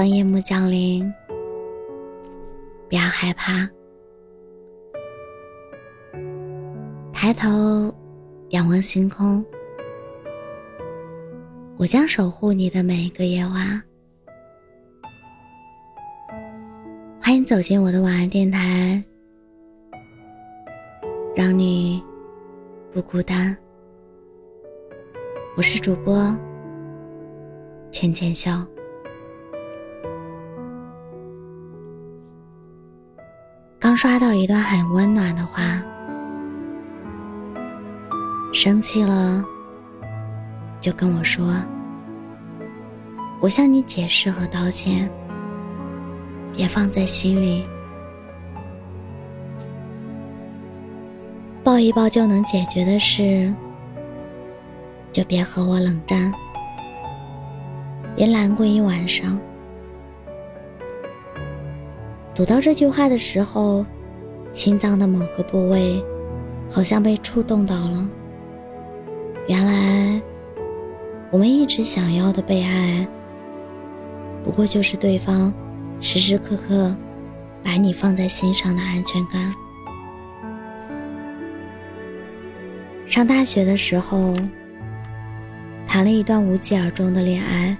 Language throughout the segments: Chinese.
当夜幕降临，不要害怕，抬头仰望星空，我将守护你的每一个夜晚。欢迎走进我的晚安电台，让你不孤单。我是主播浅浅笑。刷到一段很温暖的话，生气了就跟我说，我向你解释和道歉。别放在心里，抱一抱就能解决的事，就别和我冷战，别难过一晚上。读到这句话的时候，心脏的某个部位好像被触动到了。原来，我们一直想要的被爱，不过就是对方。时时刻刻把你放在心上的安全感。上大学的时候，谈了一段无疾而终的恋爱。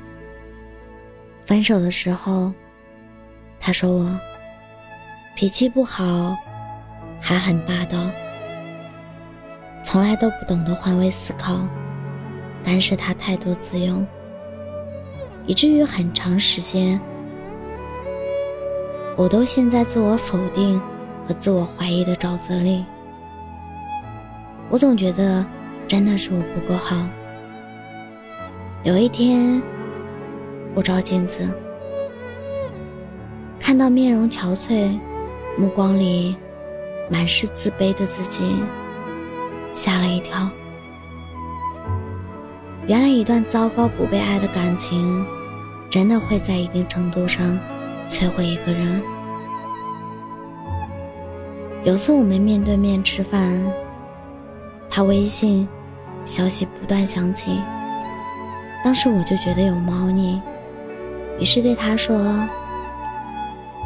分手的时候，他说我脾气不好，还很霸道，从来都不懂得换位思考，但是他态度自由，以至于很长时间。我都陷在自我否定和自我怀疑的沼泽里。我总觉得真的是我不够好。有一天，我照镜子，看到面容憔悴、目光里满是自卑的自己，吓了一跳。原来，一段糟糕不被爱的感情，真的会在一定程度上。摧毁一个人。有次我们面对面吃饭，他微信消息不断响起，当时我就觉得有猫腻，于是对他说：“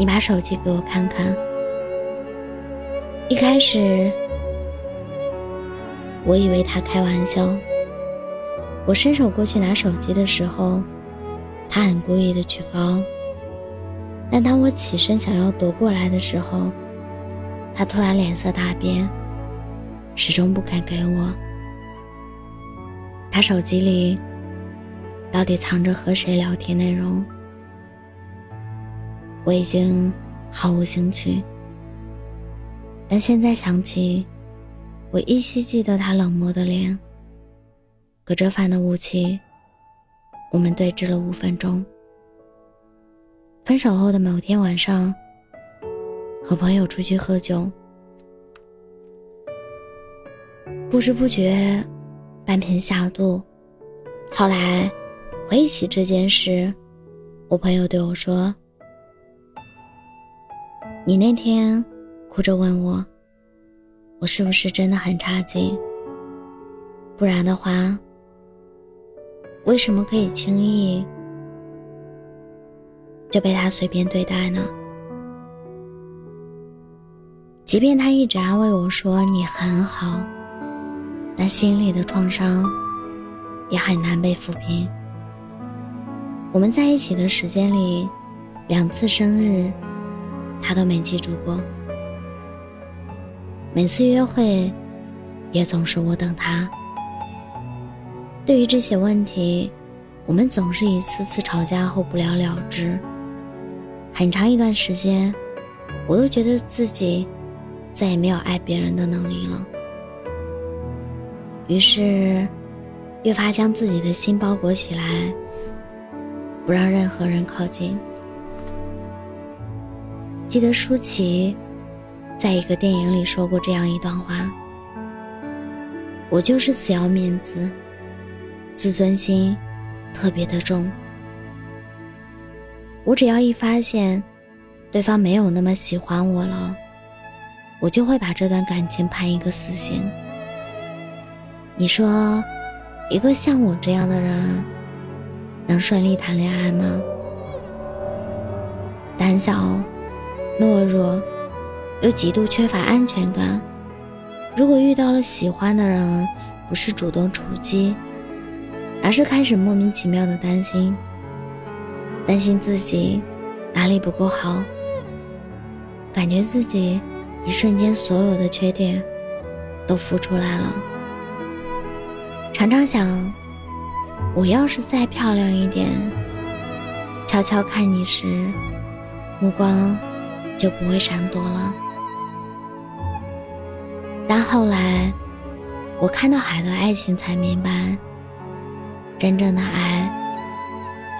你把手机给我看看。”一开始我以为他开玩笑，我伸手过去拿手机的时候，他很故意的举高。但当我起身想要夺过来的时候，他突然脸色大变，始终不肯给我。他手机里到底藏着和谁聊天内容？我已经毫无兴趣。但现在想起，我依稀记得他冷漠的脸。隔着饭的雾气，我们对峙了五分钟。分手后的某天晚上，和朋友出去喝酒，不知不觉半瓶下肚。后来回忆起这件事，我朋友对我说：“你那天哭着问我，我是不是真的很差劲？不然的话，为什么可以轻易？”就被他随便对待呢。即便他一直安慰我说你很好，但心里的创伤也很难被抚平。我们在一起的时间里，两次生日他都没记住过，每次约会也总是我等他。对于这些问题，我们总是一次次吵架后不了了之。很长一段时间，我都觉得自己再也没有爱别人的能力了。于是，越发将自己的心包裹起来，不让任何人靠近。记得舒淇在一个电影里说过这样一段话：“我就是死要面子，自尊心特别的重。”我只要一发现，对方没有那么喜欢我了，我就会把这段感情判一个死刑。你说，一个像我这样的人，能顺利谈恋爱吗？胆小、懦弱，又极度缺乏安全感。如果遇到了喜欢的人，不是主动出击，而是开始莫名其妙的担心，担心自己哪里不够好，感觉自己一瞬间所有的缺点都浮出来了。常常想，我要是再漂亮一点，悄悄看你时，目光就不会闪躲了。但后来，我看到海的爱情，才明白，真正的爱，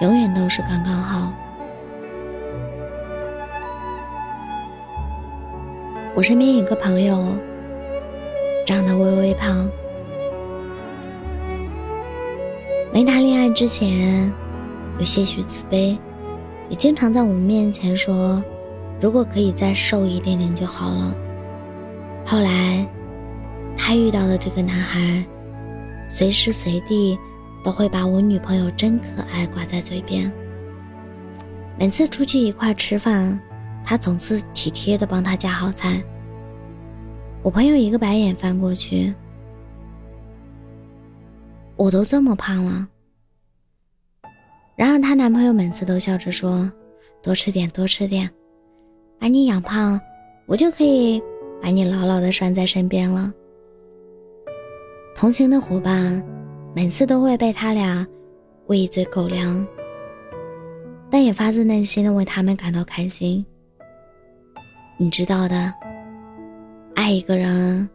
永远都是刚刚好。我身边有个朋友，长得微微胖，没谈恋爱之前，有些许自卑，也经常在我们面前说，如果可以再瘦一点点就好了。后来。他遇到的这个男孩，随时随地都会把我女朋友真可爱挂在嘴边。每次出去一块吃饭，他总是体贴的帮他夹好菜。我朋友一个白眼翻过去，我都这么胖了。然而她男朋友每次都笑着说：“多吃点，多吃点，把你养胖，我就可以把你牢牢的拴在身边了。”同行的伙伴，每次都会被他俩喂一嘴狗粮，但也发自内心的为他们感到开心。你知道的，爱一个人，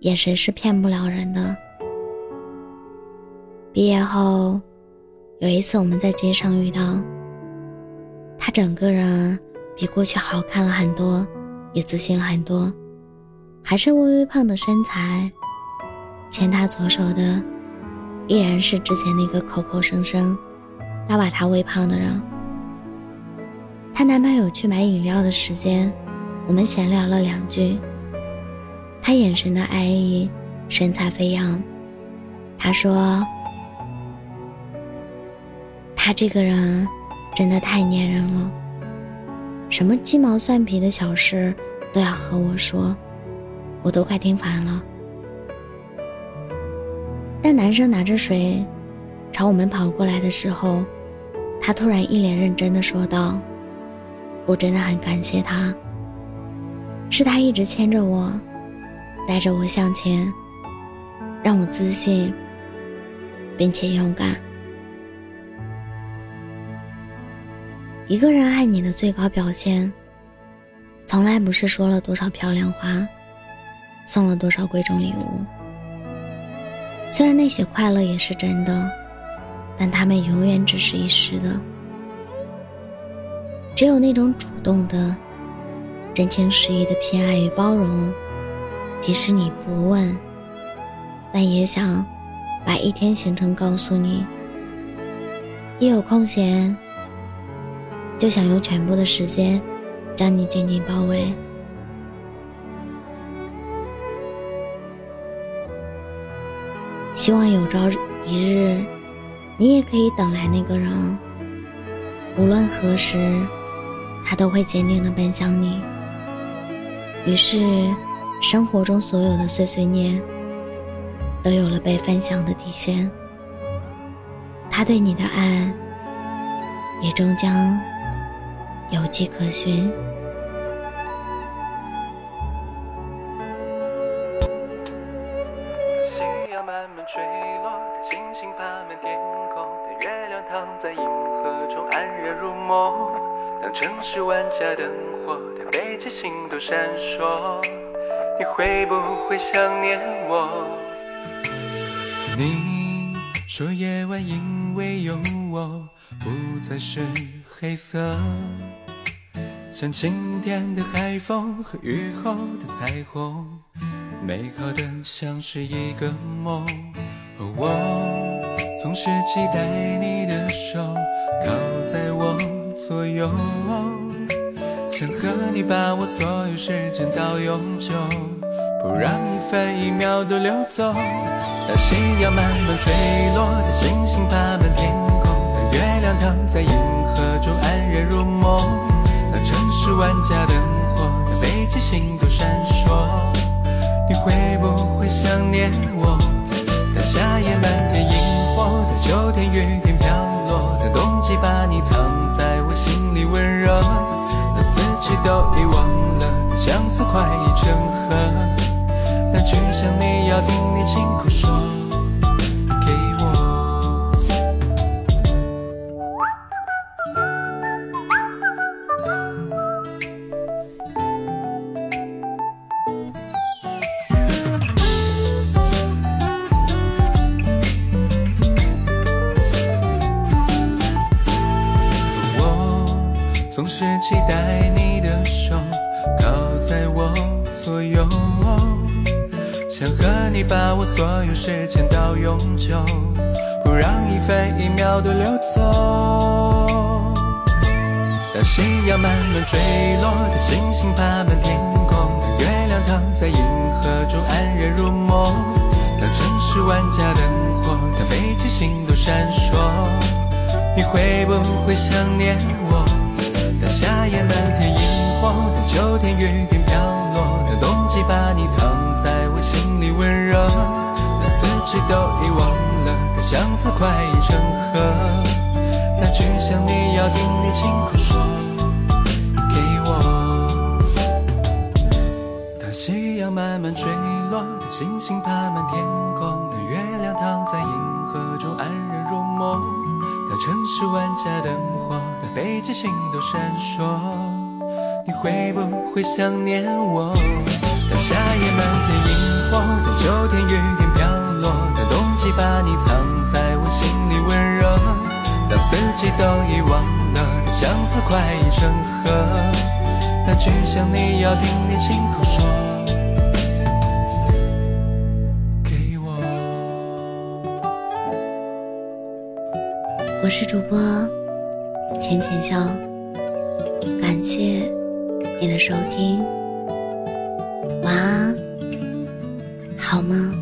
眼神是骗不了人的。毕业后，有一次我们在街上遇到，他整个人比过去好看了很多，也自信了很多，还是微微胖的身材。牵她左手的，依然是之前那个口口声声要把她喂胖的人。她男朋友去买饮料的时间，我们闲聊了两句。他眼神的爱意，神采飞扬。他说：“他这个人真的太粘人了，什么鸡毛蒜皮的小事都要和我说，我都快听烦了。”但男生拿着水朝我们跑过来的时候，他突然一脸认真的说道：“我真的很感谢他，是他一直牵着我，带着我向前，让我自信，并且勇敢。一个人爱你的最高表现，从来不是说了多少漂亮话，送了多少贵重礼物。”虽然那些快乐也是真的，但他们永远只是一时的。只有那种主动的、真情实意的偏爱与包容，即使你不问，但也想把一天行程告诉你。一有空闲，就想用全部的时间将你紧紧包围。希望有朝一日，你也可以等来那个人。无论何时，他都会坚定的奔向你。于是，生活中所有的碎碎念，都有了被分享的底线。他对你的爱，也终将有迹可循。市万家灯火，当北极星都闪烁，你会不会想念我？你说夜晚因为有我不再是黑色，像晴天的海风和雨后的彩虹。美好的像是一个梦，我总是期待你的手靠在我左右，想和你把我所有时间到永久，不让一分一秒都溜走。当夕阳慢慢坠落，当星星爬满天空，当月亮躺在银河中安然入梦。当城市万家灯火当北极星都闪烁，你会不会想念我？当夏夜漫天萤火，当秋天雨点快意成河，那句想你要听你亲口说。想和你把我所有时间到永久，不让一分一秒都溜走。当夕阳慢慢坠落，当星星爬满天空，当月亮躺在银河中安然入梦，当城市万家灯火，当北极星都闪烁，你会不会想念我？当相思快已成河，那句想你要听你亲口说给我。当夕阳慢慢坠落，当星星爬满天空，当月亮躺在银河中安然入梦，当城市万家灯火。当北极星都闪烁，你会不会想念我？当夏夜漫天萤火，当秋天雨点飘落，当冬季把你藏，四季都遗忘了，相思快已成河，那句想你要听你亲口说给我。我是主播。浅浅笑，感谢你的收听，晚安，好吗？